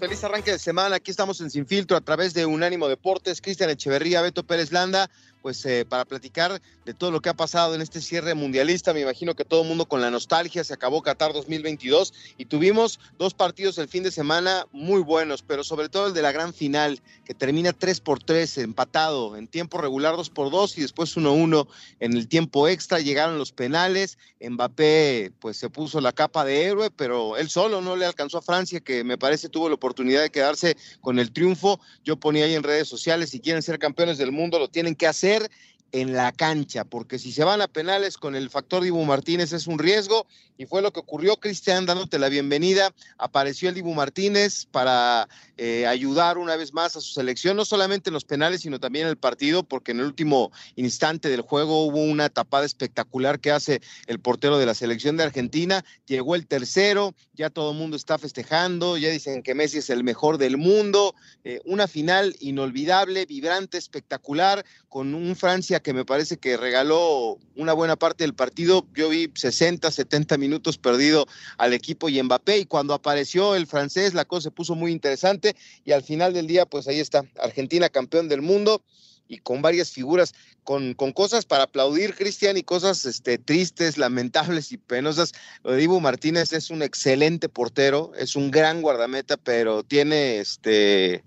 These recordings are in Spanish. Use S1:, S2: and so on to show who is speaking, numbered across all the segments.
S1: Feliz arranque de semana. Aquí estamos en Sin Filtro a través de Unánimo Deportes. Cristian Echeverría, Beto Pérez Landa pues eh, para platicar de todo lo que ha pasado en este cierre mundialista. Me imagino que todo el mundo con la nostalgia se acabó Qatar 2022 y tuvimos dos partidos el fin de semana muy buenos, pero sobre todo el de la gran final que termina 3 por 3 empatado en tiempo regular 2 por 2 y después 1-1 en el tiempo extra. Llegaron los penales. Mbappé pues se puso la capa de héroe, pero él solo no le alcanzó a Francia que me parece tuvo la oportunidad de quedarse con el triunfo. Yo ponía ahí en redes sociales si quieren ser campeones del mundo lo tienen que hacer hacer en la cancha, porque si se van a penales con el factor Dibu Martínez es un riesgo y fue lo que ocurrió, Cristian, dándote la bienvenida, apareció el Dibu Martínez para eh, ayudar una vez más a su selección, no solamente en los penales, sino también en el partido, porque en el último instante del juego hubo una tapada espectacular que hace el portero de la selección de Argentina, llegó el tercero, ya todo el mundo está festejando, ya dicen que Messi es el mejor del mundo, eh, una final inolvidable, vibrante, espectacular, con un Francia que me parece que regaló una buena parte del partido, yo vi 60, 70 minutos perdido al equipo y Mbappé, y cuando apareció el francés la cosa se puso muy interesante, y al final del día, pues ahí está, Argentina campeón del mundo, y con varias figuras, con, con cosas para aplaudir, Cristian, y cosas este, tristes, lamentables y penosas. Lo Martínez es un excelente portero, es un gran guardameta, pero tiene este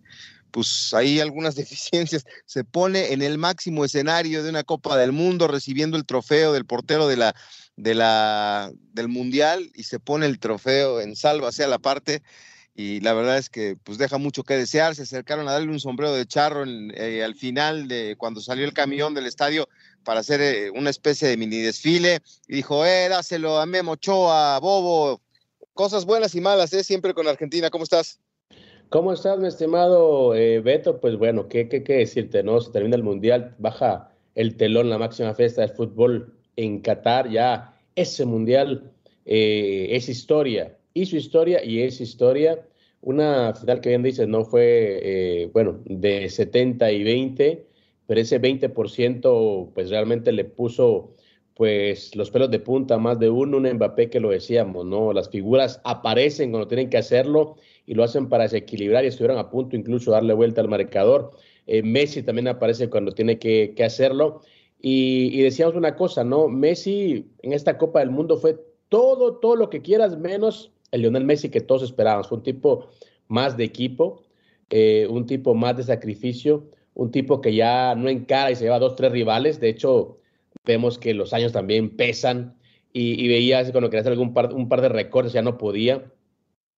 S1: pues hay algunas deficiencias. Se pone en el máximo escenario de una Copa del Mundo recibiendo el trofeo del portero de la, de la, del Mundial y se pone el trofeo en salva hacia la parte y la verdad es que pues deja mucho que desear. Se acercaron a darle un sombrero de charro eh, al final de cuando salió el camión del estadio para hacer eh, una especie de mini desfile y dijo, eh, dáselo a Memo Ochoa, Bobo. Cosas buenas y malas, ¿eh? Siempre con Argentina. ¿Cómo estás?
S2: ¿Cómo estás, mi estimado eh, Beto? Pues bueno, ¿qué, ¿qué, qué, decirte? ¿no? Se termina el Mundial, baja el telón, la máxima fiesta del fútbol en Qatar. Ya ese Mundial eh, es historia hizo historia y es historia. Una final que bien dices no fue, eh, bueno, de 70 y 20, pero ese 20% pues realmente le puso pues los pelos de punta más de uno, un Mbappé que lo decíamos, ¿no? Las figuras aparecen cuando tienen que hacerlo y lo hacen para desequilibrar y estuvieron a punto incluso darle vuelta al marcador. Eh, Messi también aparece cuando tiene que, hacerlo. Y, decíamos una cosa, ¿no? Messi en esta Copa del Mundo fue todo, todo lo que quieras menos el Lionel Messi que todos esperábamos. Fue un tipo más de equipo, eh, un tipo más de sacrificio, un tipo que ya no encara y se lleva dos, tres rivales. De hecho, vemos que los años también pesan y, veía cuando quería hacer algún par, un par de recortes ya no podía.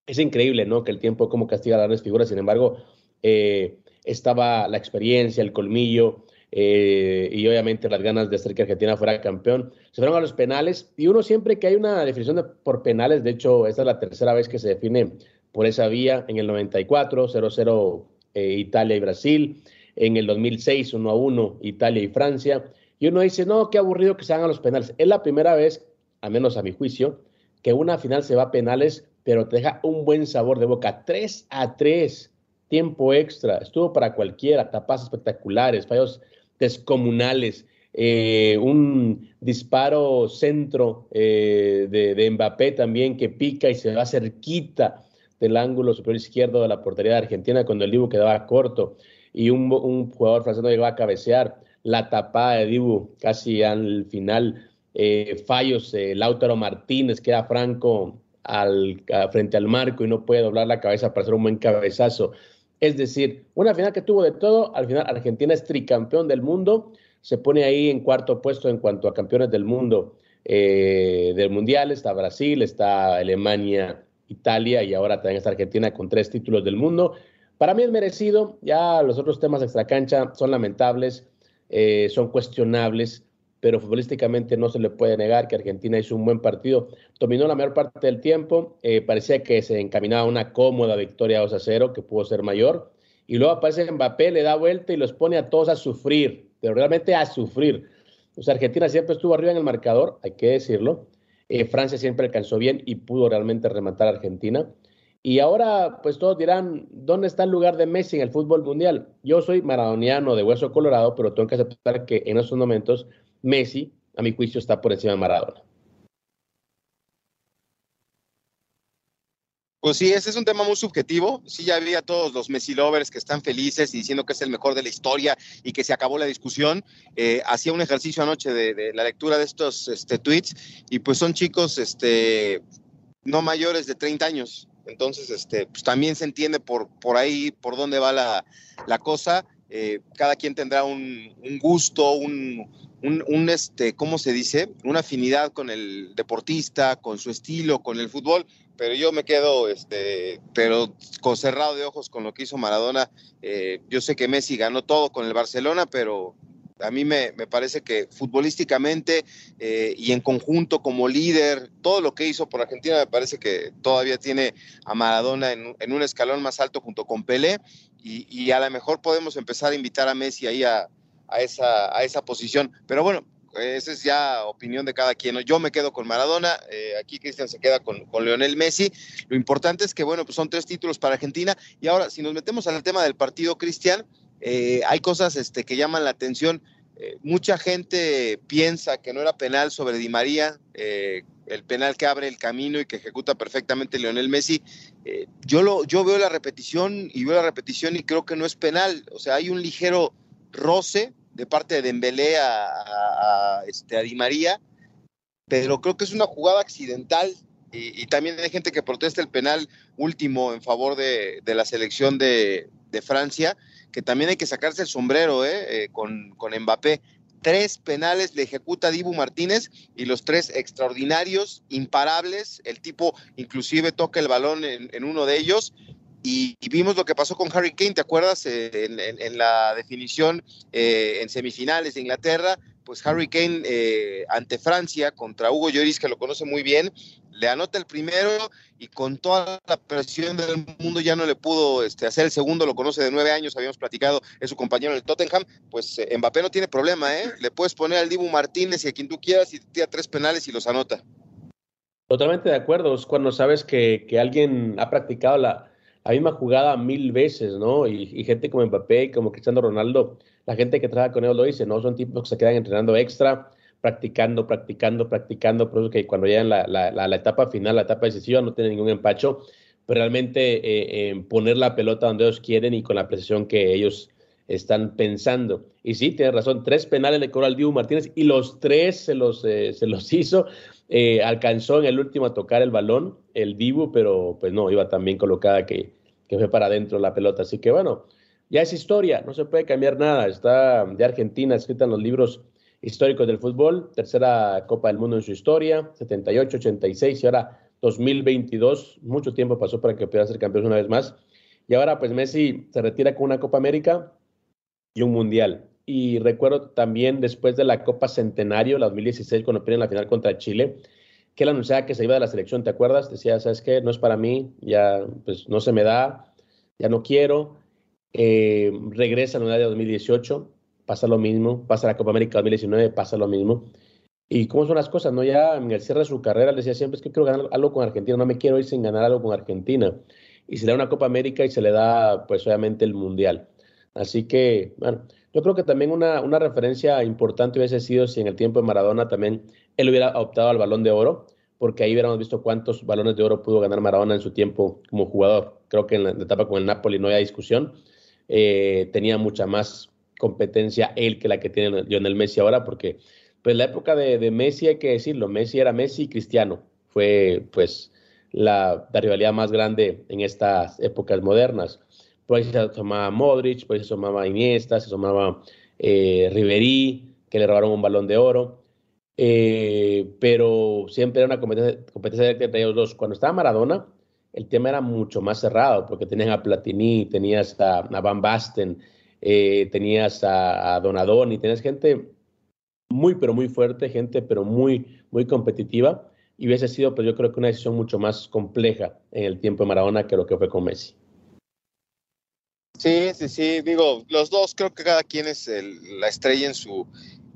S2: Es increíble, ¿no? Que el tiempo como castiga a las figuras. Sin embargo, eh, estaba la experiencia, el colmillo, eh, y obviamente las ganas de hacer que Argentina fuera campeón. Se fueron a los penales y uno siempre que hay una definición por penales, de hecho esta es la tercera vez que se define por esa vía, en el 94, 0-0 eh, Italia y Brasil, en el 2006 1-1 Italia y Francia, y uno dice, no, qué aburrido que se hagan los penales. Es la primera vez, al menos a mi juicio, que una final se va a penales, pero te deja un buen sabor de boca. 3 a 3, tiempo extra, estuvo para cualquiera, tapas espectaculares, fallos descomunales. Eh, un disparo centro eh, de, Mbappé también que pica y se va cerquita del ángulo superior izquierdo de la portería de Argentina cuando el Dibu quedaba corto y un, jugador francés no llegaba a cabecear. La tapada de Dibu casi al final. Eh, fallos, Lautaro Martínez queda franco al, frente al marco y no puede doblar la cabeza para hacer un buen cabezazo. Es decir, una final que tuvo de todo, al final Argentina es tricampeón del mundo, se pone ahí en cuarto puesto en cuanto a campeones del mundo eh, del Mundial. Está Brasil, está Alemania, Italia y ahora también está Argentina con tres títulos del mundo. Para mí es merecido, ya los otros temas extracancha son lamentables, eh, son cuestionables, pero futbolísticamente no se le puede negar que Argentina hizo un buen partido. Dominó la mayor parte del tiempo, eh, parecía que se encaminaba a una cómoda victoria 2 a 0, que pudo ser mayor. Y luego aparece Mbappé, le da vuelta y los pone a todos a sufrir, pero realmente a sufrir. O sea, Argentina siempre estuvo arriba en el marcador, hay que decirlo. Eh, Francia siempre alcanzó bien y pudo realmente rematar a Argentina. Y ahora, pues todos dirán, ¿dónde está el lugar de Messi en el fútbol mundial? Yo soy maradoniano de hueso colorado, pero tengo que aceptar que en estos momentos Messi, a mi juicio, está por encima de Maradona.
S1: Pues sí, ese es un tema muy subjetivo. Sí, ya había todos los Messi lovers que están felices y diciendo que es el mejor de la historia y que se acabó la discusión. Eh, hacía un ejercicio anoche de, la lectura de estos este, tweets y pues son chicos este, no mayores de 30 años. Entonces, este, pues también se entiende por, por ahí, por dónde va la, la cosa. Eh, cada quien tendrá un, gusto, un, un, este, ¿cómo se dice? Una afinidad con el deportista, con su estilo, con el fútbol, pero yo me quedo, este, pero con cerrado de ojos con lo que hizo Maradona. Eh, yo sé que Messi ganó todo con el Barcelona, pero a mí me, parece que futbolísticamente eh, y en conjunto como líder, todo lo que hizo por Argentina me parece que todavía tiene a Maradona en, un escalón más alto junto con Pelé y, y, a lo mejor podemos empezar a invitar a Messi ahí a, a esa, a esa posición. Pero bueno, esa es ya opinión de cada quien. Yo me quedo con Maradona, eh, aquí Cristian se queda con, con, Leonel Messi. Lo importante es que, bueno, pues son tres títulos para Argentina. Y ahora, si nos metemos al tema del partido, Cristian, eh, hay cosas este, que llaman la atención. Eh, mucha gente piensa que no era penal sobre Di María, el penal que abre el camino y que ejecuta perfectamente Leonel Messi. yo, lo, yo veo la repetición y veo la repetición y creo que no es penal. O sea, hay un ligero roce de parte de Dembélé a, este, a Di María, pero creo que es una jugada accidental y, también hay gente que protesta el penal último en favor de, la selección de, Francia, que también hay que sacarse el sombrero ¿eh? Eh, con, con Mbappé. Tres penales le ejecuta Dibu Martínez y los tres extraordinarios, imparables. El tipo inclusive toca el balón en uno de ellos y, vimos lo que pasó con Harry Kane, ¿te acuerdas? Eh, en, la definición eh, en semifinales de Inglaterra, pues Harry Kane ante Francia contra Hugo Lloris, que lo conoce muy bien, le anota el primero y con toda la presión del mundo ya no le pudo este, hacer el segundo, lo conoce de nueve años, habíamos platicado, es su compañero en el Tottenham, pues Mbappé no tiene problema, ¿eh? Le puedes poner al Dibu Martínez y a quien tú quieras y tira tres penales y los anota.
S2: Totalmente de acuerdo, es cuando sabes que, que alguien ha practicado la, misma jugada mil veces, ¿no? Y, gente como Mbappé y como Cristiano Ronaldo, la gente que trabaja con ellos lo dice, ¿no? Son tipos que se quedan entrenando extra, practicando, practicando, practicando, por eso que cuando llegan la, la, la, etapa final, la etapa decisiva, no tienen ningún empacho, pero realmente eh, poner la pelota donde ellos quieren y con la precisión que ellos están pensando. Y sí, tienes razón, tres penales le cobró al Dibu Martínez y los tres se los, eh, se los hizo. Eh, alcanzó en el último a tocar el balón, el Dibu, pero pues no, iba tan bien colocada que, que fue para adentro la pelota. Así que bueno, ya es historia, no se puede cambiar nada. Está de Argentina escrita en los libros históricos del fútbol, tercera Copa del Mundo en su historia, 78, 86 y ahora 2022. Mucho tiempo pasó para que pudiera ser campeón una vez más. Y ahora pues Messi se retira con una Copa América y un Mundial. Y recuerdo también después de la Copa Centenario, la 2016, cuando pierden la final contra Chile, que él anunciaba que se iba de la selección, ¿te acuerdas? Decía, ¿sabes qué? No es para mí, ya pues no se me da, ya no quiero. Eh, regresa en el de 2018, pasa lo mismo, pasa la Copa América 2019, pasa lo mismo. ¿Y cómo son las cosas? no Ya en el cierre de su carrera le decía siempre, es que quiero ganar algo con Argentina, no me quiero ir sin ganar algo con Argentina. Y se le da una Copa América y se le da, pues obviamente, el Mundial. Así que, bueno, yo creo que también una, una referencia importante hubiese sido si en el tiempo de Maradona también él hubiera optado al balón de oro, porque ahí hubiéramos visto cuántos balones de oro pudo ganar Maradona en su tiempo como jugador. Creo que en la etapa con el Napoli no había discusión. Eh, tenía mucha más competencia él que la que tiene Lionel Messi ahora, porque pues la época de, Messi hay que decirlo, Messi era Messi y Cristiano. Fue pues la, rivalidad más grande en estas épocas modernas. Por ahí se tomaba Modric, por ahí se tomaba Iniesta, se tomaba eh, Riverí, que le robaron un balón de oro. Eh, pero siempre era una competencia, competencia entre ellos dos. Cuando estaba Maradona, el tema era mucho más cerrado, porque tenías a Platini, tenías a, Van Basten, eh, tenías a, a Donadoni, tenías gente muy, pero muy fuerte, gente, pero muy, muy competitiva. Y hubiese sido, pues yo creo que una decisión mucho más compleja en el tiempo de Maradona que lo que fue con Messi.
S1: Sí, sí, sí. Digo, los dos creo que cada quien es la estrella en su,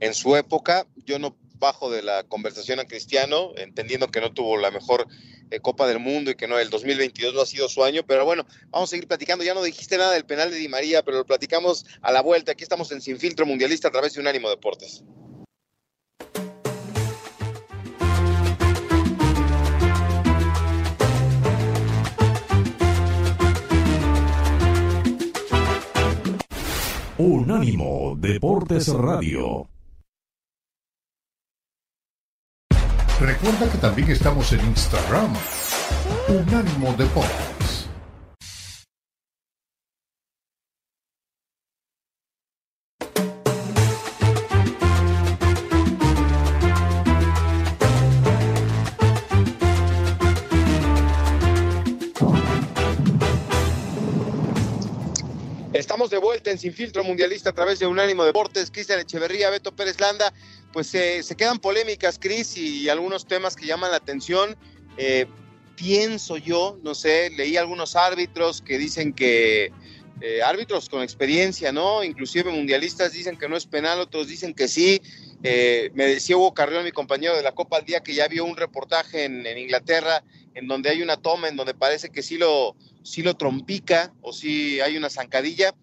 S1: en su época. Yo no bajo de la conversación a Cristiano, entendiendo que no tuvo la mejor eh, Copa del Mundo y que no el 2022 no ha sido su año, pero bueno, vamos a seguir platicando. Ya no dijiste nada del penal de Di María, pero lo platicamos a la vuelta. Aquí estamos en Sin Filtro Mundialista a través de Unánimo Deportes.
S3: Unánimo Deportes Radio. Recuerda que también estamos en Instagram. Unánimo Deportes.
S1: De vuelta en Sin Filtro Mundialista a través de Unánimo Deportes. Cristian Echeverría, Beto Pérez Landa. Pues se quedan polémicas, Cris, y algunos temas que llaman la atención. Eh, pienso yo, no sé, leí algunos árbitros que dicen que eh, árbitros con experiencia, ¿no? Inclusive mundialistas dicen que no es penal, otros dicen que sí. Eh, me decía Hugo Carrión, mi compañero de la Copa al Día, que ya vio un reportaje en, Inglaterra en donde hay una toma en donde parece que sí lo, sí lo trompica o si hay una zancadilla.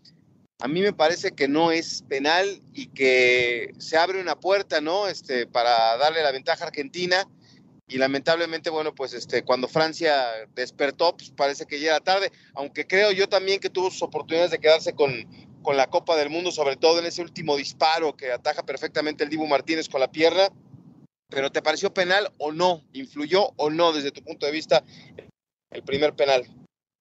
S1: A mí me parece que no es penal y que se abre una puerta, ¿no? Este, para darle la ventaja a Argentina. Y lamentablemente, bueno, pues este, cuando Francia despertó, pues parece que ya era tarde, aunque creo yo también que tuvo sus oportunidades de quedarse con, con la Copa del Mundo, sobre todo en ese último disparo que ataja perfectamente el Dibu Martínez con la pierna. Pero ¿te pareció penal o no? ¿Influyó o no desde tu punto de vista el primer penal?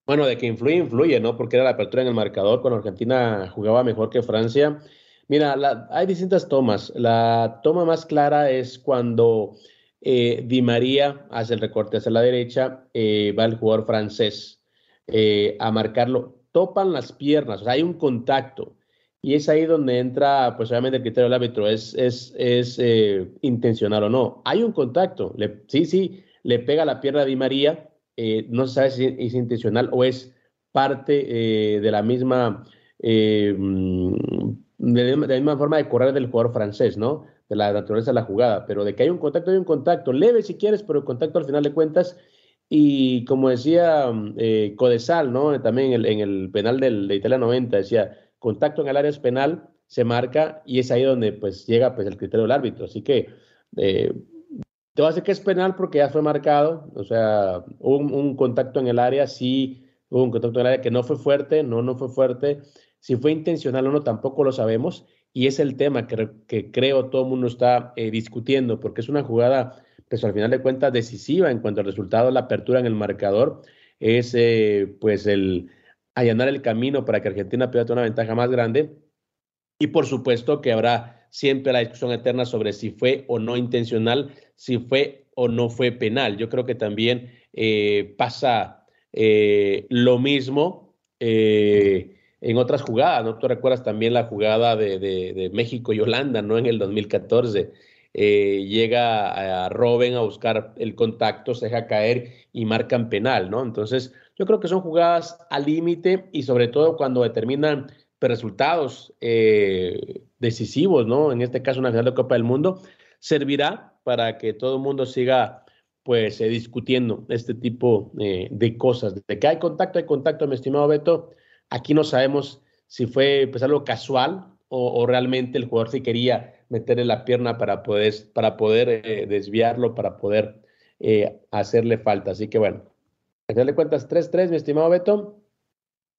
S2: Bueno, de que influye, influye, ¿no? Porque era la apertura en el marcador cuando Argentina jugaba mejor que Francia. Mira, hay distintas tomas. La toma más clara es cuando eh, Di María hace el recorte hacia la derecha, eh, va el jugador francés eh, a marcarlo. Topan las piernas, o sea, hay un contacto. Y es ahí donde entra, pues obviamente el criterio del árbitro, es, es, es intencional o no. Hay un contacto, sí, sí, le pega la pierna a Di María, eh, no se sabe si es intencional o es parte eh, de la misma eh, mm, de, la misma forma de correr del jugador francés, ¿no? De la naturaleza de la jugada, pero de que hay un contacto, hay un contacto, leve si quieres, pero el contacto al final de cuentas. Y como decía Codesal, ¿no? También en el, penal del, de Italia 90, decía, contacto en el área es penal, se marca y es ahí donde pues llega pues el criterio del árbitro. Así que te va a decir que es penal porque ya fue marcado, o sea, hubo un, contacto en el área, sí, hubo un contacto en el área que no fue fuerte, no, no fue fuerte. Si fue intencional o no, tampoco lo sabemos. Y es el tema que, que creo todo el mundo está eh, discutiendo, porque es una jugada, pues al final de cuentas, decisiva en cuanto al resultado, la apertura en el marcador, es eh, pues el allanar el camino para que Argentina pierda una ventaja más grande. Y por supuesto que habrá siempre la discusión eterna sobre si fue o no intencional si fue o no fue penal. Yo creo que también eh, pasa eh, lo mismo en otras jugadas, ¿no? Tú recuerdas también la jugada de, México y Holanda, ¿no? En el 2014. Llega a Robben a buscar el contacto, se deja caer y marcan penal, ¿no? Entonces, yo creo que son jugadas al límite y sobre todo cuando determinan resultados decisivos, ¿no? En este caso, una final de Copa del Mundo, servirá para que todo el mundo siga pues eh, discutiendo este tipo eh, de cosas. De que hay contacto, hay contacto, mi estimado Beto. Aquí no sabemos si fue pues algo casual o, realmente el jugador sí quería meterle la pierna para poder, para poder eh, desviarlo, para poder hacerle falta. Así que bueno, a final de cuentas 3-3, mi estimado Beto.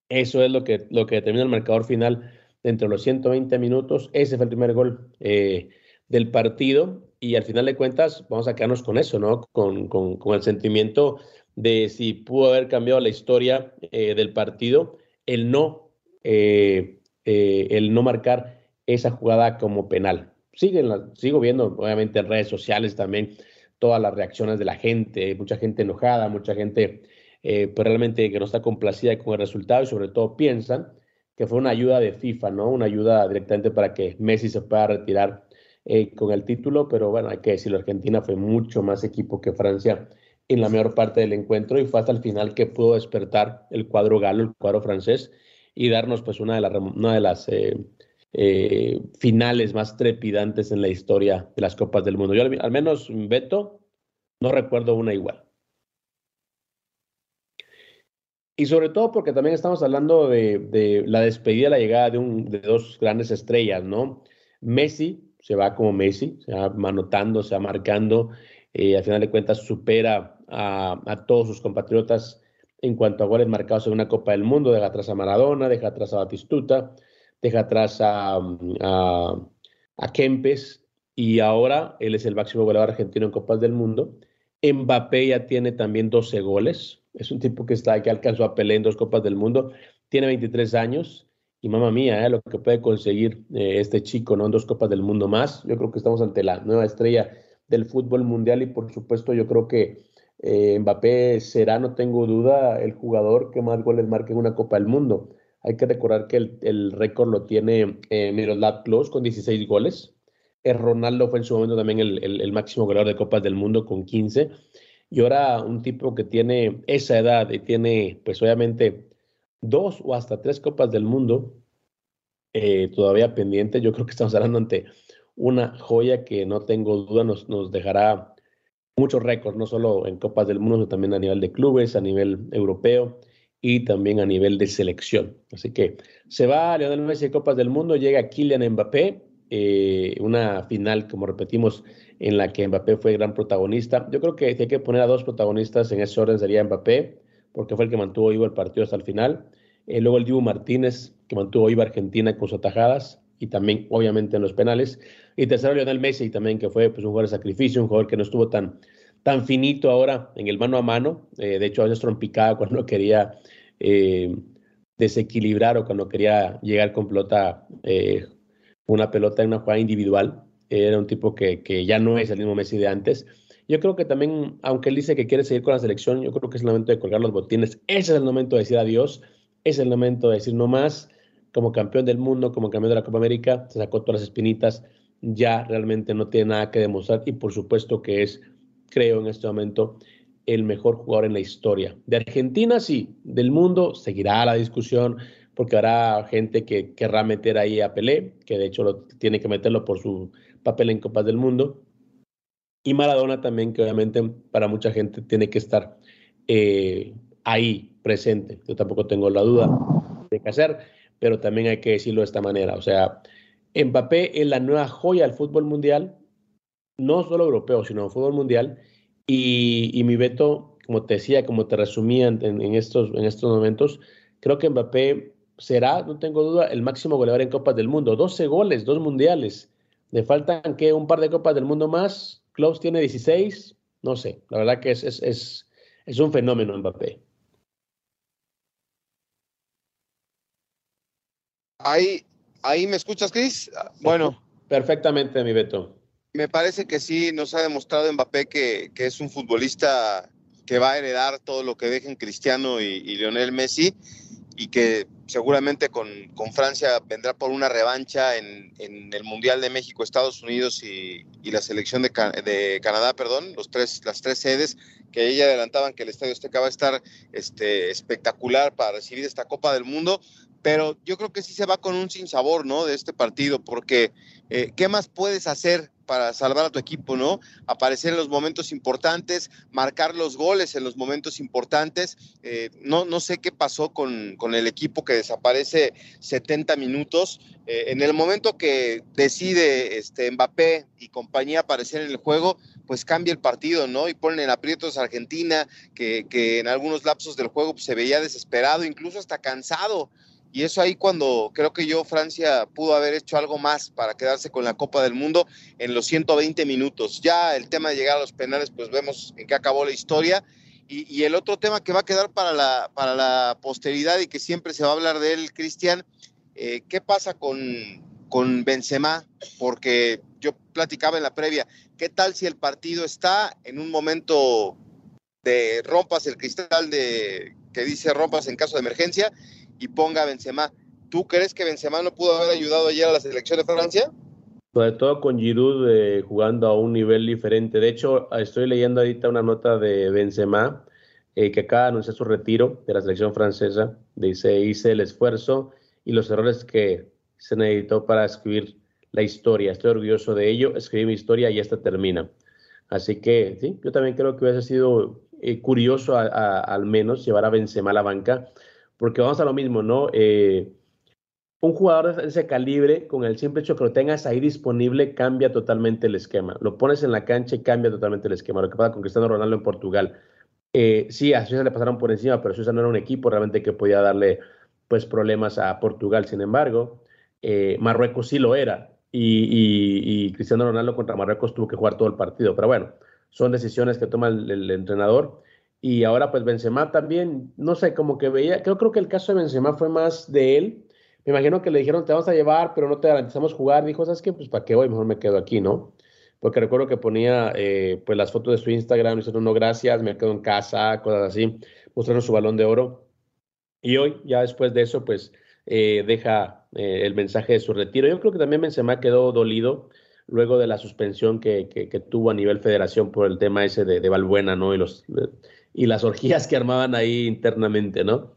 S2: Eso es lo que, lo que determina el marcador final dentro de los 120 minutos. Ese fue el primer gol del partido y al final de cuentas vamos a quedarnos con eso, ¿no? Con, el sentimiento de si pudo haber cambiado la historia eh, del partido, el no, eh, eh, el no marcar esa jugada como penal. Siguen sigo viendo, obviamente, en redes sociales también todas las reacciones de la gente, mucha gente enojada, mucha gente eh, pues realmente que no está complacida con el resultado y sobre todo piensan que fue una ayuda de FIFA, ¿no? Una ayuda directamente para que Messi se pueda retirar eh, con el título, pero bueno, hay que decirlo, Argentina fue mucho más equipo que Francia en la mayor parte del encuentro y fue hasta el final que pudo despertar el cuadro galo, el cuadro francés y darnos pues una de, las una de las eh, eh, finales más trepidantes en la historia de las Copas del Mundo. Yo al, menos, Beto, no recuerdo una igual. Y sobre todo porque también estamos hablando de, la despedida, la llegada de, dos grandes estrellas, ¿no? Messi se va como Messi, se va manotando, se va marcando, eh, al final de cuentas supera a, a, todos sus compatriotas en cuanto a goles marcados en una Copa del Mundo, deja atrás a Maradona, deja atrás a Batistuta, deja atrás a, a, Kempes y ahora él es el máximo goleador argentino en Copas del Mundo. Mbappé ya tiene también 12 goles, es un tipo que está que alcanzó a Pelé en dos Copas del Mundo, tiene 23 años y mamá mía, eh, lo que puede conseguir eh, este chico, ¿no? En dos Copas del Mundo más. Yo creo que estamos ante la nueva estrella del fútbol mundial y por supuesto yo creo que eh, Mbappé será, no tengo duda, el jugador que más goles marque en una Copa del Mundo. Hay que recordar que el, récord lo tiene eh, Miroslav Klose con 16 goles. Ronaldo fue en su momento también el, máximo goleador de Copas del Mundo con 15. Y ahora un tipo que tiene esa edad y tiene, pues obviamente, dos o hasta tres Copas del Mundo eh, todavía pendientes. Yo creo que estamos hablando ante una joya que no tengo duda nos, nos dejará muchos récords, no solo en Copas del Mundo, sino también a nivel de clubes, a nivel europeo y también a nivel de selección. Así que se va a Lionel Messi de Copas del Mundo, llega Kylian Mbappé, eh, una final, como repetimos, en la que Mbappé fue gran protagonista. Yo creo que si hay que poner a dos protagonistas en ese orden sería Mbappé, porque fue el que mantuvo vivo el partido hasta el final. Eh, luego el Dibu Martínez, que mantuvo viva Argentina con sus atajadas y también, obviamente, en los penales. Y tercero, Lionel Messi, también, que fue pues, un jugador de sacrificio, un jugador que no estuvo tan, tan finito ahora en el mano a mano. Eh, de hecho, a veces trompicaba cuando quería eh, desequilibrar o cuando quería llegar con pelota, eh, una pelota en una jugada individual. Era un tipo que, que, ya no es el mismo Messi de antes. Yo creo que también, aunque él dice que quiere seguir con la selección, yo creo que es el momento de colgar los botines. Ese es el momento de decir adiós. Es el momento de decir no más. Como campeón del mundo, como campeón de la Copa América, se sacó todas las espinitas. Ya realmente no tiene nada que demostrar y por supuesto que es creo en este momento, el mejor jugador en la historia. De Argentina, sí, del mundo seguirá la discusión porque habrá gente que querrá meter ahí a Pelé, que de hecho lo, tiene que meterlo por su papel en Copas del Mundo. Y Maradona también, que obviamente para mucha gente tiene que estar eh, ahí presente. Yo tampoco tengo la duda de qué hacer, pero también hay que decirlo de esta manera. O sea, Mbappé es la nueva joya del fútbol mundial no solo europeo, sino fútbol mundial. Y, mi veto, como te decía, como te resumía en, estos, en estos momentos, creo que Mbappé será, no tengo duda, el máximo goleador en Copas del Mundo. 12 goles, dos mundiales. Le faltan que un par de Copas del Mundo más. Klaus tiene 16. No sé, la verdad que es, es, es, es un fenómeno Mbappé.
S1: Ahí, ahí me escuchas, Cris. Bueno.
S2: Perfectamente, mi Beto
S1: me parece que sí nos ha demostrado Mbappé que, que, es un futbolista que va a heredar todo lo que dejen Cristiano y, Lionel Messi y que seguramente con, con, Francia vendrá por una revancha en, en, el Mundial de México, Estados Unidos y, y la selección de, de, Canadá, perdón, los tres, las tres sedes que ella adelantaban que el Estadio Azteca va a estar este, espectacular para recibir esta Copa del Mundo pero yo creo que sí se va con un sinsabor, ¿no? De este partido, porque eh, ¿qué más puedes hacer para salvar a tu equipo, ¿no? Aparecer en los momentos importantes, marcar los goles en los momentos importantes. Eh, no, no sé qué pasó con, con, el equipo que desaparece 70 minutos. Eh, en el momento que decide este, Mbappé y compañía aparecer en el juego, pues cambia el partido, ¿no? Y ponen en aprietos a Argentina, que, que en algunos lapsos del juego pues, se veía desesperado, incluso hasta cansado. Y eso ahí cuando creo que yo, Francia, pudo haber hecho algo más para quedarse con la Copa del Mundo en los 120 minutos. Ya el tema de llegar a los penales, pues vemos en qué acabó la historia. Y, el otro tema que va a quedar para la, para la posteridad y que siempre se va a hablar de él, Cristian, eh, ¿qué pasa con, con Benzema? Porque yo platicaba en la previa, ¿qué tal si el partido está en un momento de rompas el cristal de que dice rompas en caso de emergencia y ponga a Benzema? ¿Tú crees que Benzema no pudo haber ayudado ayer a la selección de Francia?
S2: Sobre todo con Giroud eh, jugando a un nivel diferente. De hecho, estoy leyendo ahorita una nota de Benzema eh, que acaba de su retiro de la selección francesa. Dice, hice el esfuerzo y los errores que se necesitó para escribir la historia. Estoy orgulloso de ello. Escribí mi historia y esta termina. Así que sí, yo también creo que hubiese sido eh, curioso al menos llevar a Benzema a la banca, porque vamos a lo mismo, ¿no? Eh, un jugador de ese calibre, con el simple hecho que lo tengas ahí disponible, cambia totalmente el esquema. Lo pones en la cancha y cambia totalmente el esquema. Lo que pasa con Cristiano Ronaldo en Portugal. Eh, sí, a Suiza le pasaron por encima, pero Suiza no era un equipo realmente que podía darle pues problemas a Portugal. Sin embargo, eh, Marruecos sí lo era. Y, Cristiano Ronaldo contra Marruecos tuvo que jugar todo el partido. Pero bueno, son decisiones que toma el, entrenador. Y ahora pues Benzema también, no sé, como que veía, creo, creo que el caso de Benzema fue más de él me imagino que le dijeron, te vamos a llevar, pero no te garantizamos jugar. Dijo, ¿sabes qué? Pues para qué voy, mejor me quedo aquí, ¿no? Porque recuerdo que ponía eh, pues las fotos de su Instagram, diciendo, no, gracias, me quedo en casa, cosas así, mostrando su balón de oro. Y hoy, ya después de eso, pues eh, deja eh, el mensaje de su retiro. Yo creo que también Benzema quedó dolido luego de la suspensión que, que, tuvo a nivel federación por el tema ese de, de Valbuena, ¿no? Y, los, y las orgías que armaban ahí internamente, ¿no?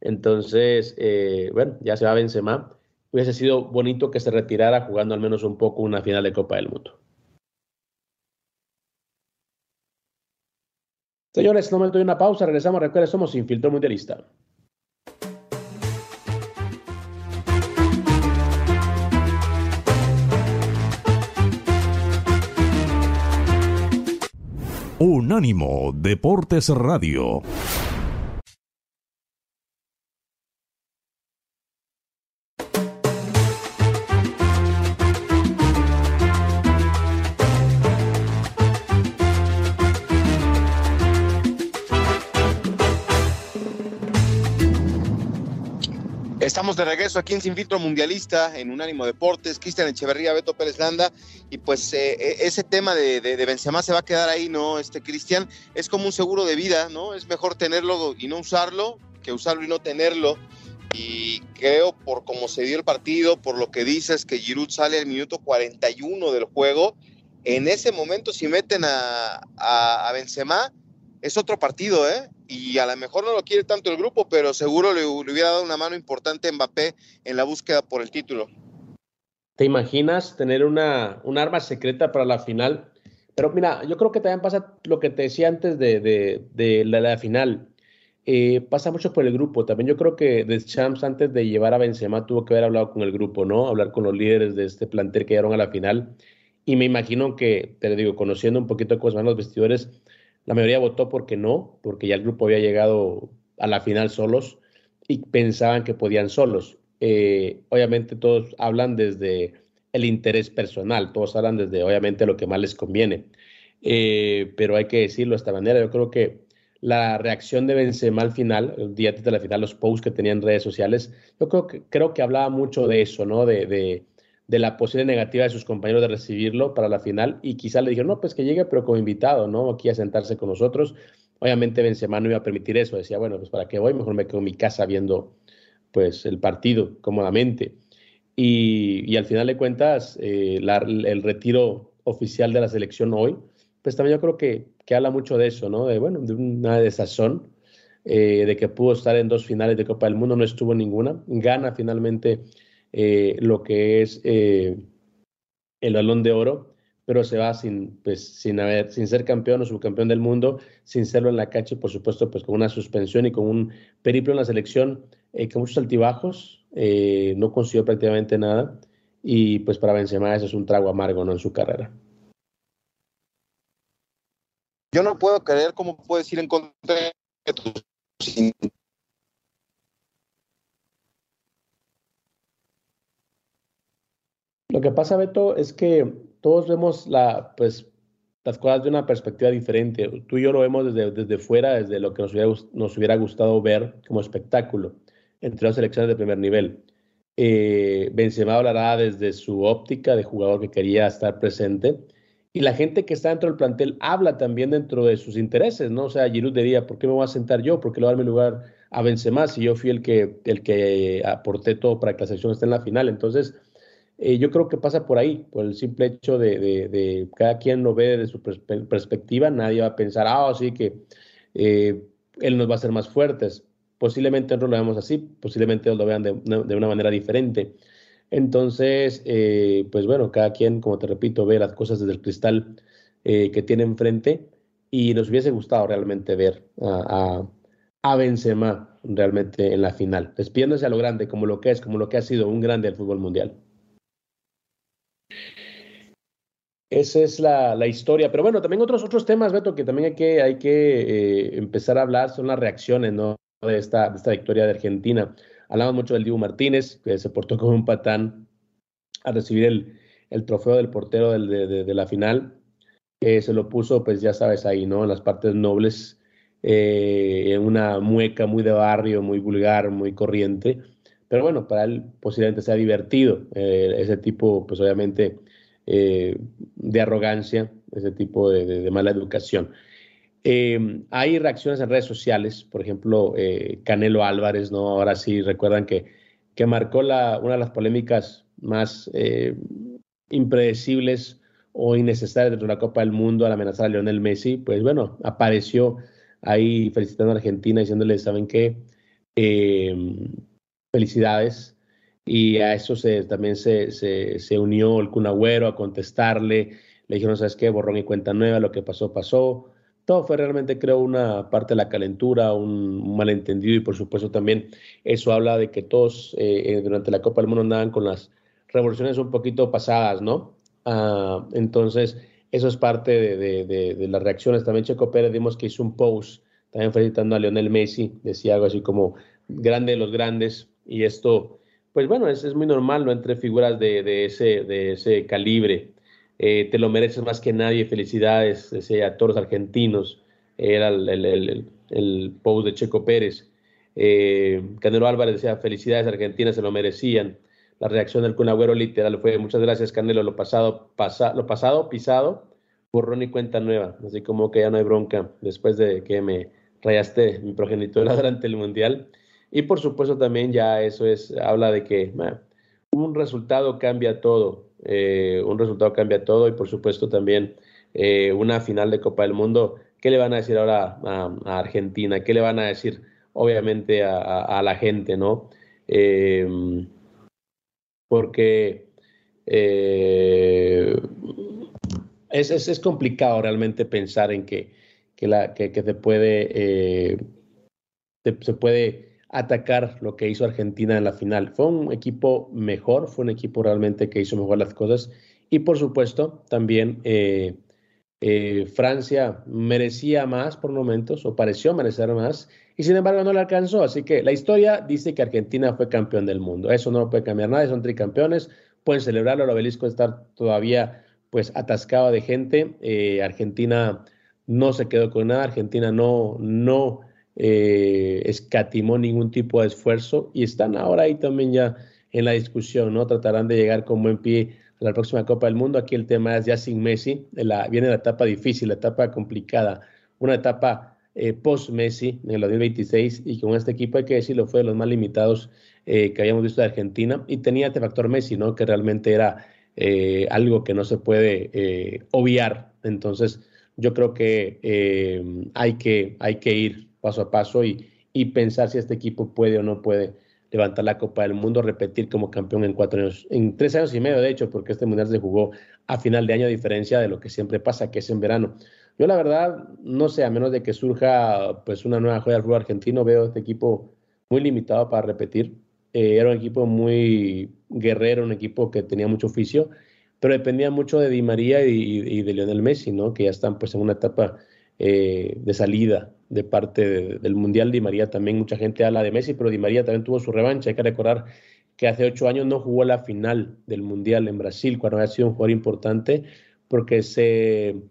S2: Entonces, eh, bueno, ya se va Benzema. Hubiese sido bonito que se retirara jugando al menos un poco una final de Copa del Mundo. Señores, no me doy una pausa, regresamos. Recuerden, somos Infiltro Mundialista.
S3: Unánimo Deportes Radio.
S1: Regreso aquí en Sin Filtro Mundialista, en Unánimo Deportes, Cristian Echeverría, Beto Pérez Landa, y pues eh, eh, ese tema de, de, Benzema se va a quedar ahí, ¿no? Este Cristian, es como un seguro de vida, ¿no? Es mejor tenerlo y no usarlo que usarlo y no tenerlo. Y creo por cómo se dio el partido, por lo que dices que Giroud sale al minuto 41 del juego, en ese momento si meten a, a Benzema, es otro partido, ¿eh? Y a lo mejor no lo quiere tanto el grupo, pero seguro le, hubiera dado una mano importante a Mbappé en la búsqueda por el título.
S2: ¿Te imaginas tener una, un arma secreta para la final? Pero mira, yo creo que también pasa lo que te decía antes de, de, la, final. Eh, pasa mucho por el grupo. También yo creo que Champs antes de llevar a Benzema tuvo que haber hablado con el grupo, ¿no? Hablar con los líderes de este plantel que llegaron a la final. Y me imagino que, te digo, conociendo un poquito cómo van los vestidores, la mayoría votó porque no, porque ya el grupo había llegado a la final solos y pensaban que podían solos. Eh, obviamente todos hablan desde el interés personal, todos hablan desde obviamente lo que más les conviene. Eh, pero hay que decirlo de esta manera, yo creo que la reacción de Benzema al final, el día de la final, los posts que tenía en redes sociales, yo creo que, creo que hablaba mucho de eso, ¿no? De, de, de la posible negativa de sus compañeros de recibirlo para la final y quizá le dijeron, no, pues que llegue, pero como invitado, ¿no? Aquí a sentarse con nosotros. Obviamente Benzema no iba a permitir eso, decía, bueno, pues para qué voy, mejor me quedo en mi casa viendo pues el partido cómodamente. Y, y al final de cuentas, eh, el retiro oficial de la selección hoy, pues también yo creo que, que habla mucho de eso, ¿no? De, bueno, de una desazón, eh, de que pudo estar en dos finales de Copa del Mundo, no estuvo ninguna, gana finalmente eh, lo que es eh, el balón de oro, pero se va sin, pues, sin, haber, sin ser campeón o subcampeón del mundo, sin serlo en la cancha y por supuesto pues con una suspensión y con un periplo en la selección eh, con muchos altibajos, no consiguió prácticamente nada y pues para Benzema eso es un trago amargo ¿no? en su carrera.
S1: Yo no puedo creer cómo puedes ir en contra de
S2: Lo que pasa, Beto, es que todos vemos la, pues, las cosas de una perspectiva diferente. Tú y yo lo vemos desde, fuera, desde lo que nos hubiera, nos hubiera gustado ver como espectáculo entre las selecciones de primer nivel. Eh, Benzema hablará desde su óptica de jugador que quería estar presente. Y la gente que está dentro del plantel habla también dentro de sus intereses, ¿no? O sea, Giroud diría, ¿por qué me voy a sentar yo? ¿Por qué le voy a dar mi lugar a Benzema si yo fui el que, el que aporté todo para que la selección esté en la final? Entonces, eh, yo creo que pasa por ahí, por el simple hecho de, de, cada quien lo ve desde su perspectiva, nadie va a pensar, ah, sí, que eh, él nos va a hacer más fuertes. Posiblemente nosotros lo veamos así, posiblemente ellos lo vean de, una manera diferente. Entonces, eh, pues bueno, cada quien, como te repito, ve las cosas desde el cristal que tiene enfrente y nos hubiese gustado realmente ver a Benzema realmente en la final, despidiéndose a lo grande, como lo que es, como lo que ha sido un grande del fútbol mundial. Esa es la, historia. Pero bueno, también otros, otros temas, Beto, que también hay que, hay que eh, empezar a hablar son las reacciones ¿no? de, esta, de esta victoria de Argentina. Hablamos mucho del Dibu Martínez, que se portó como un patán a recibir el, el trofeo del portero de, la final. Eh, se lo puso, pues ya sabes, ahí, ¿no? En las partes nobles, eh, en una mueca muy de barrio, muy vulgar, muy corriente. Pero bueno, para él posiblemente sea divertido. ese tipo, pues obviamente eh, de arrogancia, ese tipo de, mala educación. Eh, hay reacciones en redes sociales, por ejemplo, eh, Canelo Álvarez, ¿no? Ahora sí recuerdan que, que marcó la, una de las polémicas más impredecibles o innecesarias dentro de la Copa del Mundo al amenazar a Lionel Messi, pues bueno, apareció ahí felicitando a Argentina, diciéndole, ¿saben qué? Felicidades, y a eso se, también se, unió el Cunagüero a contestarle, le dijeron, ¿sabes qué? Borrón y cuenta nueva, lo que pasó, pasó. Todo fue realmente, creo, una parte de la calentura, un, malentendido y por supuesto también eso habla de que todos eh, eh, durante la Copa del Mundo andaban con las revoluciones un poquito pasadas, ¿no? Ah, entonces, eso es parte de, las reacciones. También Checo Pérez vimos que hizo un post también felicitando a Lionel Messi, decía algo así como grande de los grandes y esto pues bueno, es, es muy normal, ¿no? Entre figuras de, de, ese, de ese calibre. Eh, te lo mereces más que nadie. Felicidades a todos los argentinos. Era el, el, el, post de Checo Pérez. Eh, Canelo Álvarez decía, felicidades Argentina, se lo merecían. La reacción del Cunagüero literal fue, muchas gracias Canelo, lo pasado, pasa, lo pasado pisado, borrón y cuenta nueva. Así como que ya no hay bronca después de que me rayaste mi progenitora durante el Mundial. Y por supuesto también ya eso es, habla de que un resultado cambia todo, eh, un resultado cambia todo y por supuesto también eh, una final de Copa del Mundo, ¿qué le van a decir ahora a, Argentina? ¿Qué le van a decir obviamente a, la gente, no? Em, porque eh, es, es, es, complicado realmente pensar en que, que, la, que, que se puede, se puede atacar lo que hizo Argentina en la final. Fue un equipo mejor, fue un equipo realmente que hizo mejor las cosas. Y por supuesto, también eh, eh, Francia merecía más por momentos, o pareció merecer más, y sin embargo no le alcanzó. Así que la historia dice que Argentina fue campeón del mundo. Eso no puede cambiar nadie, son tricampeones, pueden celebrarlo, el obelisco estar todavía pues atascado de gente. Eh, Argentina no se quedó con nada, Argentina no, no eh, escatimó ningún tipo de esfuerzo y están ahora ahí también ya en la discusión, ¿no? Tratarán de llegar con buen pie a la próxima Copa del Mundo. Aquí el tema es ya sin Messi, viene la etapa difícil, la etapa complicada, una etapa eh, post-Messi en el 2026 y con este equipo hay que decirlo, fue de los más limitados eh, que habíamos visto de Argentina y tenía este factor Messi, ¿no? Que realmente era eh, algo que no se puede eh, obviar. Entonces, yo creo que hay que hay que ir paso a paso y, y pensar si este equipo puede o no puede levantar la Copa del Mundo, repetir como campeón en cuatro años, en tres años y medio, de hecho, porque este mundial se jugó a final de año, a diferencia de lo que siempre pasa, que es en verano. Yo la verdad, no sé, a menos de que surja pues una nueva joya del fútbol argentino, veo este equipo muy limitado para repetir. Eh, era un equipo muy guerrero, un equipo que tenía mucho oficio, pero dependía mucho de Di María y, de Lionel Messi, ¿no? Que ya están pues en una etapa eh, de salida de parte del Mundial. Di María también, mucha gente habla de Messi, pero Di María también tuvo su revancha. Hay que recordar que hace ocho años no jugó la final del Mundial en Brasil, cuando había sido un jugador importante, porque se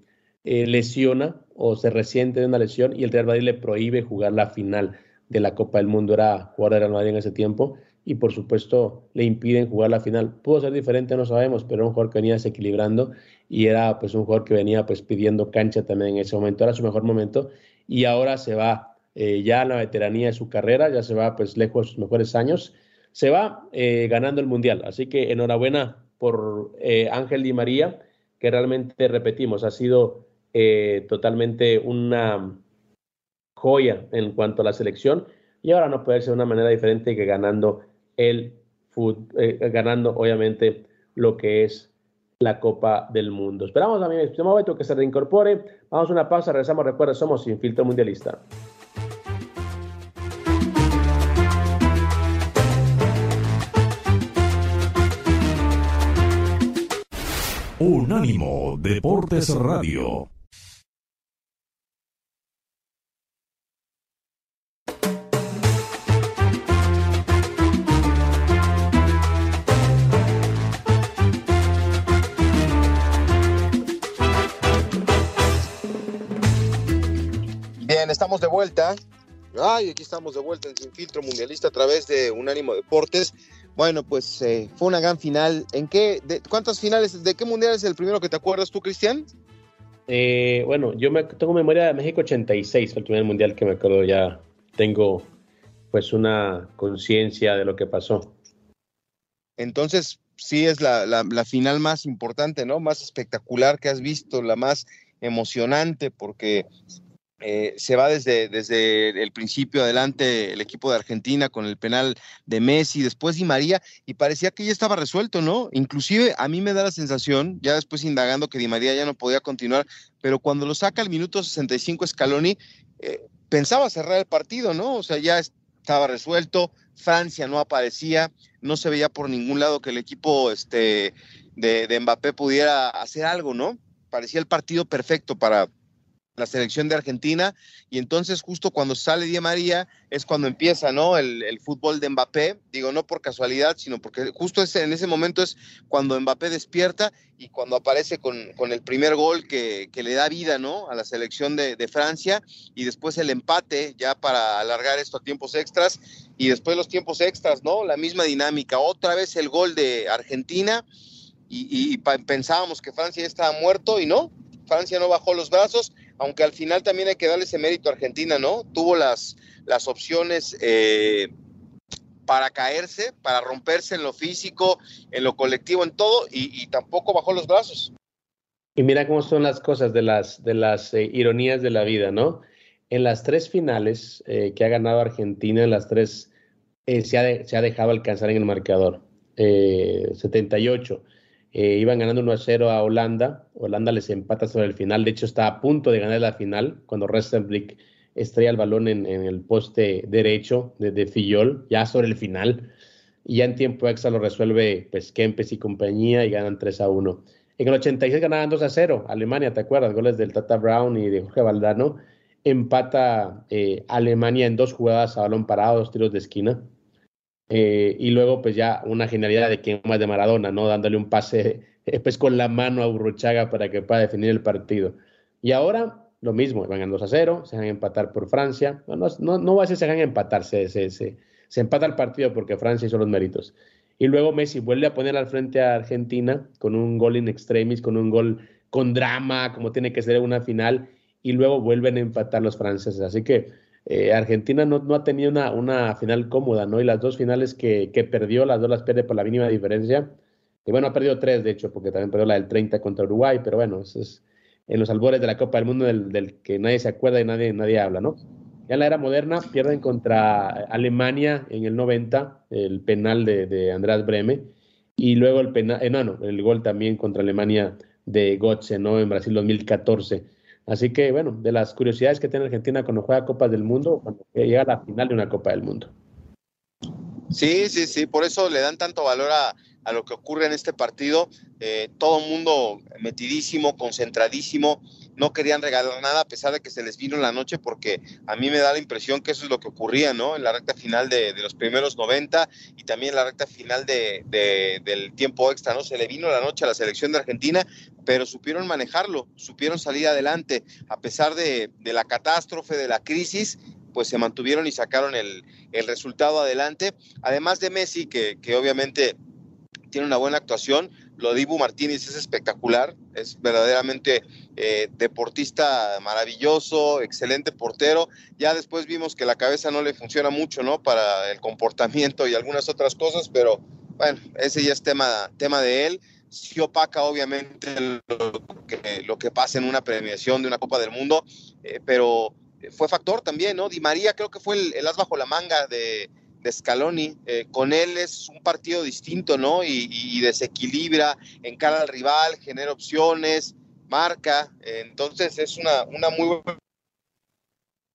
S2: eh, lesiona o se resiente de una lesión y el Real Madrid le prohíbe jugar la final de la Copa del Mundo. Era jugador del Real Madrid en ese tiempo y por supuesto le impiden jugar la final. Pudo ser diferente, no sabemos, pero era un jugador que venía desequilibrando y era pues un jugador que venía pues pidiendo cancha también en ese momento, era su mejor momento y ahora se va eh, ya a la veteranía de su carrera, ya se va pues lejos de sus mejores años, se va eh, ganando el Mundial, así que enhorabuena por eh, Ángel Di María, que realmente repetimos, ha sido totalmente una joya en cuanto a la selección y ahora no puede ser de una manera diferente que ganando el ganando obviamente lo que es la Copa del Mundo. Esperamos a mi estimado Beto que se reincorpore. Vamos a una pausa, regresamos. Recuerda, somos Sin Filtro Mundialista.
S3: Unánimo Deportes Radio.
S1: Ay, aquí estamos de vuelta en Sin Filtro Mundialista a través de Unánimo Deportes. Bueno, pues eh, fue una gran final. ¿En qué? De, ¿Cuántas finales? ¿De qué mundial es el primero que te acuerdas tú, Cristian?
S2: Eh, bueno, yo me, tengo memoria de México 86, el primer mundial que me acuerdo. Ya tengo pues una conciencia de lo que pasó.
S1: Entonces, sí es la, la, la final más importante, ¿no? Más espectacular que has visto, la más emocionante, porque eh, se va desde, desde el principio adelante el equipo de Argentina con el penal de Messi, después Di María, y parecía que ya estaba resuelto, ¿no? Inclusive a mí me da la sensación, ya después indagando que Di María ya no podía continuar, pero cuando lo saca al minuto 65 Scaloni, eh, pensaba cerrar el partido, ¿no? O sea, ya estaba resuelto, Francia no aparecía, no se veía por ningún lado que el equipo este, de, de Mbappé pudiera hacer algo, ¿no? Parecía el partido perfecto para la selección de Argentina y entonces justo cuando sale Di María es cuando empieza, ¿no? El, fútbol de Mbappé, digo no por casualidad, sino porque justo ese, en ese momento es cuando Mbappé despierta y cuando aparece con, con el primer gol que, que, le da vida, ¿no? A la selección de, de, Francia y después el empate ya para alargar esto a tiempos extras y después los tiempos extras, ¿no? La misma dinámica, otra vez el gol de Argentina y, y pensábamos que Francia ya estaba muerto y no, Francia no bajó los brazos, aunque al final también hay que darle ese mérito a Argentina, ¿no? Tuvo las, las opciones eh, para caerse, para romperse en lo físico, en lo colectivo, en todo, y, tampoco bajó los brazos.
S2: Y mira cómo son las cosas de las, de las eh, ironías de la vida, ¿no? En las tres finales eh, que ha ganado Argentina, en las tres se ha, se, ha dejado alcanzar en el marcador. 78, eh, iban ganando 1 a 0 a Holanda. Holanda les empata sobre el final. De hecho, está a punto de ganar la final cuando Restenblick estrella el balón en, el poste derecho de, de, Fillol, ya sobre el final. Y ya en tiempo extra lo resuelve pues, Kempes y compañía y ganan 3 a 1. En el 86 ganaban 2 a 0. Alemania, ¿te acuerdas? Goles del Tata Brown y de Jorge Valdano. Empata eh, Alemania en dos jugadas a balón parado, dos tiros de esquina. Eh, y luego, pues ya una genialidad de quien más de Maradona, ¿no? Dándole un pase eh, pues con la mano a Urruchaga para que pueda definir el partido. Y ahora lo mismo, van a 2 a 0, se van a empatar por Francia. No, no, no, va a ser se van a empatar, se, se, se, empata el partido porque Francia hizo los méritos. Y luego Messi vuelve a poner al frente a Argentina con un gol in extremis, con un gol con drama, como tiene que ser una final, y luego vuelven a empatar los franceses. Así que eh, Argentina no, ha tenido una, final cómoda, ¿no? Y las dos finales que, que, perdió, las dos las pierde por la mínima diferencia. Y bueno, ha perdido tres, de hecho, porque también perdió la del 30 contra Uruguay, pero bueno, eso es en los albores de la Copa del Mundo del, que nadie se acuerda y nadie, nadie habla, ¿no? Ya en la era moderna pierden contra Alemania en el 90, el penal de, de András Breme, y luego el penal, eh, no, no, el gol también contra Alemania de Gotze, ¿no? En Brasil 2014. Así que, bueno, de las curiosidades que tiene Argentina cuando juega Copas del Mundo, cuando llega a la final de una Copa del Mundo.
S1: Sí, sí, sí, por eso le dan tanto valor a, a lo que ocurre en este partido. Eh, todo mundo metidísimo, concentradísimo, no querían regalar nada a pesar de que se les vino la noche, porque a mí me da la impresión que eso es lo que ocurría, ¿no? En la recta final de, de los primeros 90 y también en la recta final de, de, del tiempo extra, ¿no? Se le vino la noche a la selección de Argentina, pero supieron manejarlo, supieron salir adelante, a pesar de, la catástrofe, de la crisis, pues se mantuvieron y sacaron el, resultado adelante. Además de Messi, que, que obviamente tiene una buena actuación, lo Dibu Martínez es espectacular, es verdaderamente eh, deportista maravilloso, excelente portero. Ya después vimos que la cabeza no le funciona mucho, ¿no? Para el comportamiento y algunas otras cosas, pero bueno, ese ya es tema, tema de él. Sí opaca obviamente lo que, lo que pasa en una premiación de una Copa del Mundo, eh, pero fue factor también, ¿no? Di María creo que fue el, el as bajo la manga de, de Scaloni. Eh, con él es un partido distinto, ¿no? Y, desequilibra, encara al rival, genera opciones, marca. entonces es una, una muy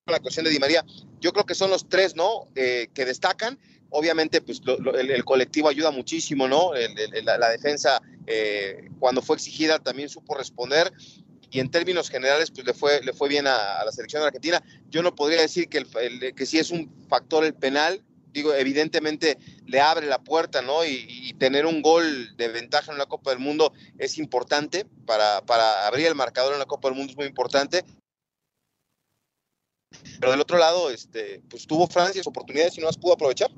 S1: buena cuestión de Di María. Yo creo que son los tres, ¿no? Eh, que destacan. Obviamente, pues el, colectivo ayuda muchísimo, ¿no? la, defensa, eh, cuando fue exigida, también supo responder y en términos generales pues le fue, le fue bien a, la selección Argentina. Yo no podría decir que, el, que sí es un factor el penal, digo, evidentemente le abre la puerta, ¿no? Y, tener un gol de ventaja en la Copa del Mundo es importante, para, para abrir el marcador en la Copa del Mundo es muy importante. Pero del otro lado, este, pues tuvo Francia sus oportunidades y no las pudo aprovechar.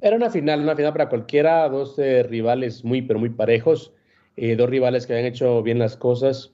S2: Era una final, una final para cualquiera, dos eh, rivales muy, pero muy parejos, eh, dos rivales que habían hecho bien las cosas.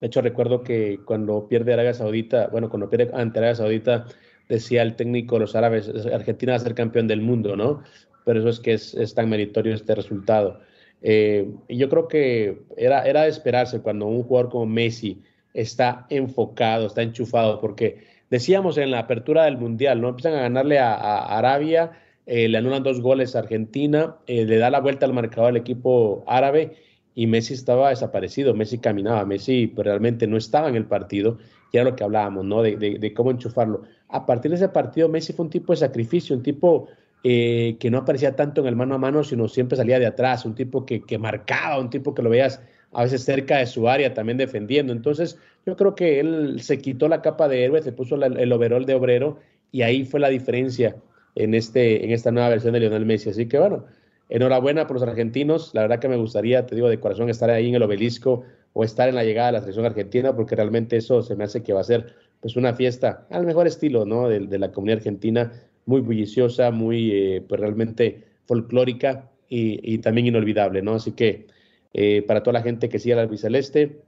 S2: De hecho, recuerdo que cuando pierde Arabia Saudita, bueno, cuando pierde ante Arabia Saudita, decía el técnico los árabes, Argentina va a ser campeón del mundo, ¿no? Pero eso es que es, tan meritorio este resultado. Eh, yo creo que era, era de esperarse cuando un jugador como Messi está enfocado, está enchufado, porque decíamos en la apertura del Mundial, ¿no? Empiezan a ganarle a, Arabia, eh, le anulan dos goles a Argentina, eh, le da la vuelta al marcador al equipo árabe y Messi estaba desaparecido, Messi caminaba, Messi pues, realmente no estaba en el partido, y era lo que hablábamos, ¿no? de cómo enchufarlo a partir de ese partido Messi fue un tipo de sacrificio, un tipo eh, que no aparecía tanto en el mano a mano, sino siempre salía de atrás, un tipo que, marcaba, un tipo que lo veías a veces cerca de su área también defendiendo. Entonces yo creo que él se quitó la capa de héroe, se puso el overall de obrero y ahí fue la diferencia en, este, en esta nueva versión de Lionel Messi. Así que bueno, enhorabuena por los argentinos. La verdad que me gustaría, te digo de corazón, estar ahí en el obelisco o estar en la llegada de la selección argentina, porque realmente eso se me hace que va a ser pues una fiesta al mejor estilo, ¿no? De, la comunidad argentina, muy bulliciosa, muy eh, pues realmente folclórica y, también inolvidable, ¿no? Así que eh, para toda la gente que sigue al albiceleste,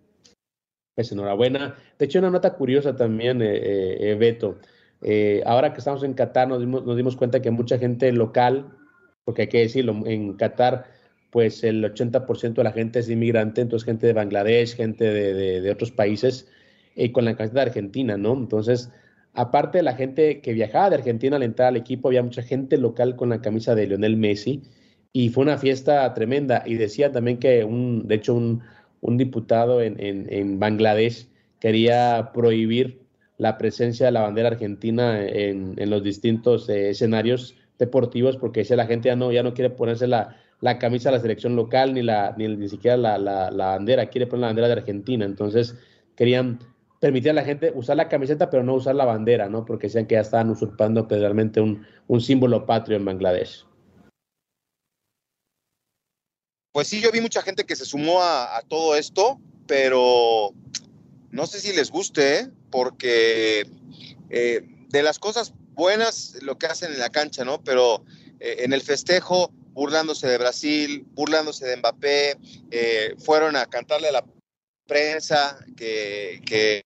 S2: pues enhorabuena. De hecho, una nota curiosa también, eh, Beto. ahora que estamos en Qatar, nos dimos, nos dimos cuenta que mucha gente local, porque hay que decirlo, en Qatar pues el 80% de la gente es inmigrante, entonces gente de Bangladesh, gente de, de otros países, y con la camiseta de Argentina, ¿no? Entonces, aparte de la gente que viajaba de Argentina al entrar al equipo, había mucha gente local con la camisa de Lionel Messi y fue una fiesta tremenda. Y decía también que, un, de hecho, un, diputado en, Bangladesh quería prohibir la presencia de la bandera argentina en, los distintos eh, escenarios deportivos porque decía la gente ya no, ya no quiere ponerse la, camisa de la selección local ni, la, ni, ni siquiera la, la, bandera, quiere poner la bandera de Argentina. Entonces querían permitir a la gente usar la camiseta, pero no usar la bandera, ¿no? Porque decían que ya estaban usurpando pues, realmente un, símbolo patrio en Bangladesh.
S1: Pues sí, yo vi mucha gente que se sumó a, todo esto, pero no sé si les guste, ¿eh? porque eh, de las cosas buenas lo que hacen en la cancha, ¿no? Pero eh, en el festejo, burlándose de Brasil, burlándose de Mbappé, fueron a cantarle a la prensa, que,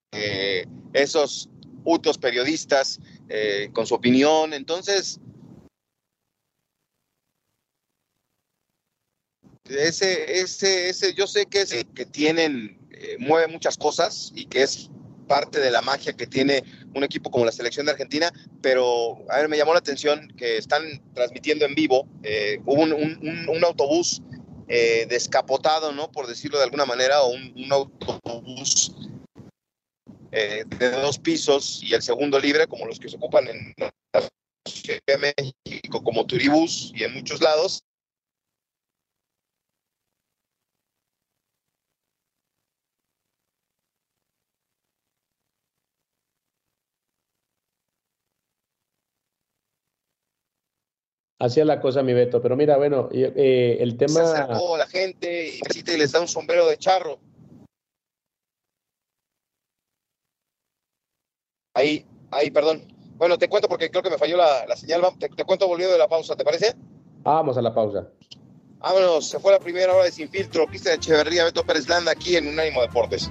S1: esos utos periodistas eh, con su opinión. Entonces, ese, ese, ese, yo sé que, es, que tienen, eh, mueve muchas cosas y que es parte de la magia que tiene un equipo como la selección de Argentina, pero a ver, me llamó la atención que están transmitiendo en vivo, eh, hubo un, un autobús eh, descapotado, ¿no? Por decirlo de alguna manera, o un, autobús eh, de dos pisos y el segundo libre, como los que se ocupan en la Ciudad de México, como Turibus y en muchos lados,
S2: Así es la cosa, mi Beto. Pero mira, bueno, eh, el tema. Se
S1: acercó la gente y les da un sombrero de charro. Ahí, Ahí, perdón. Bueno, te cuento porque creo que me falló la, señal. Te, te, cuento volviendo de la pausa, ¿te parece?
S2: Vamos a la pausa.
S1: Vámonos, se fue la primera hora de Sin Filtro. Pista de Echeverría, Beto Pérez Landa, aquí en Unánimo Deportes.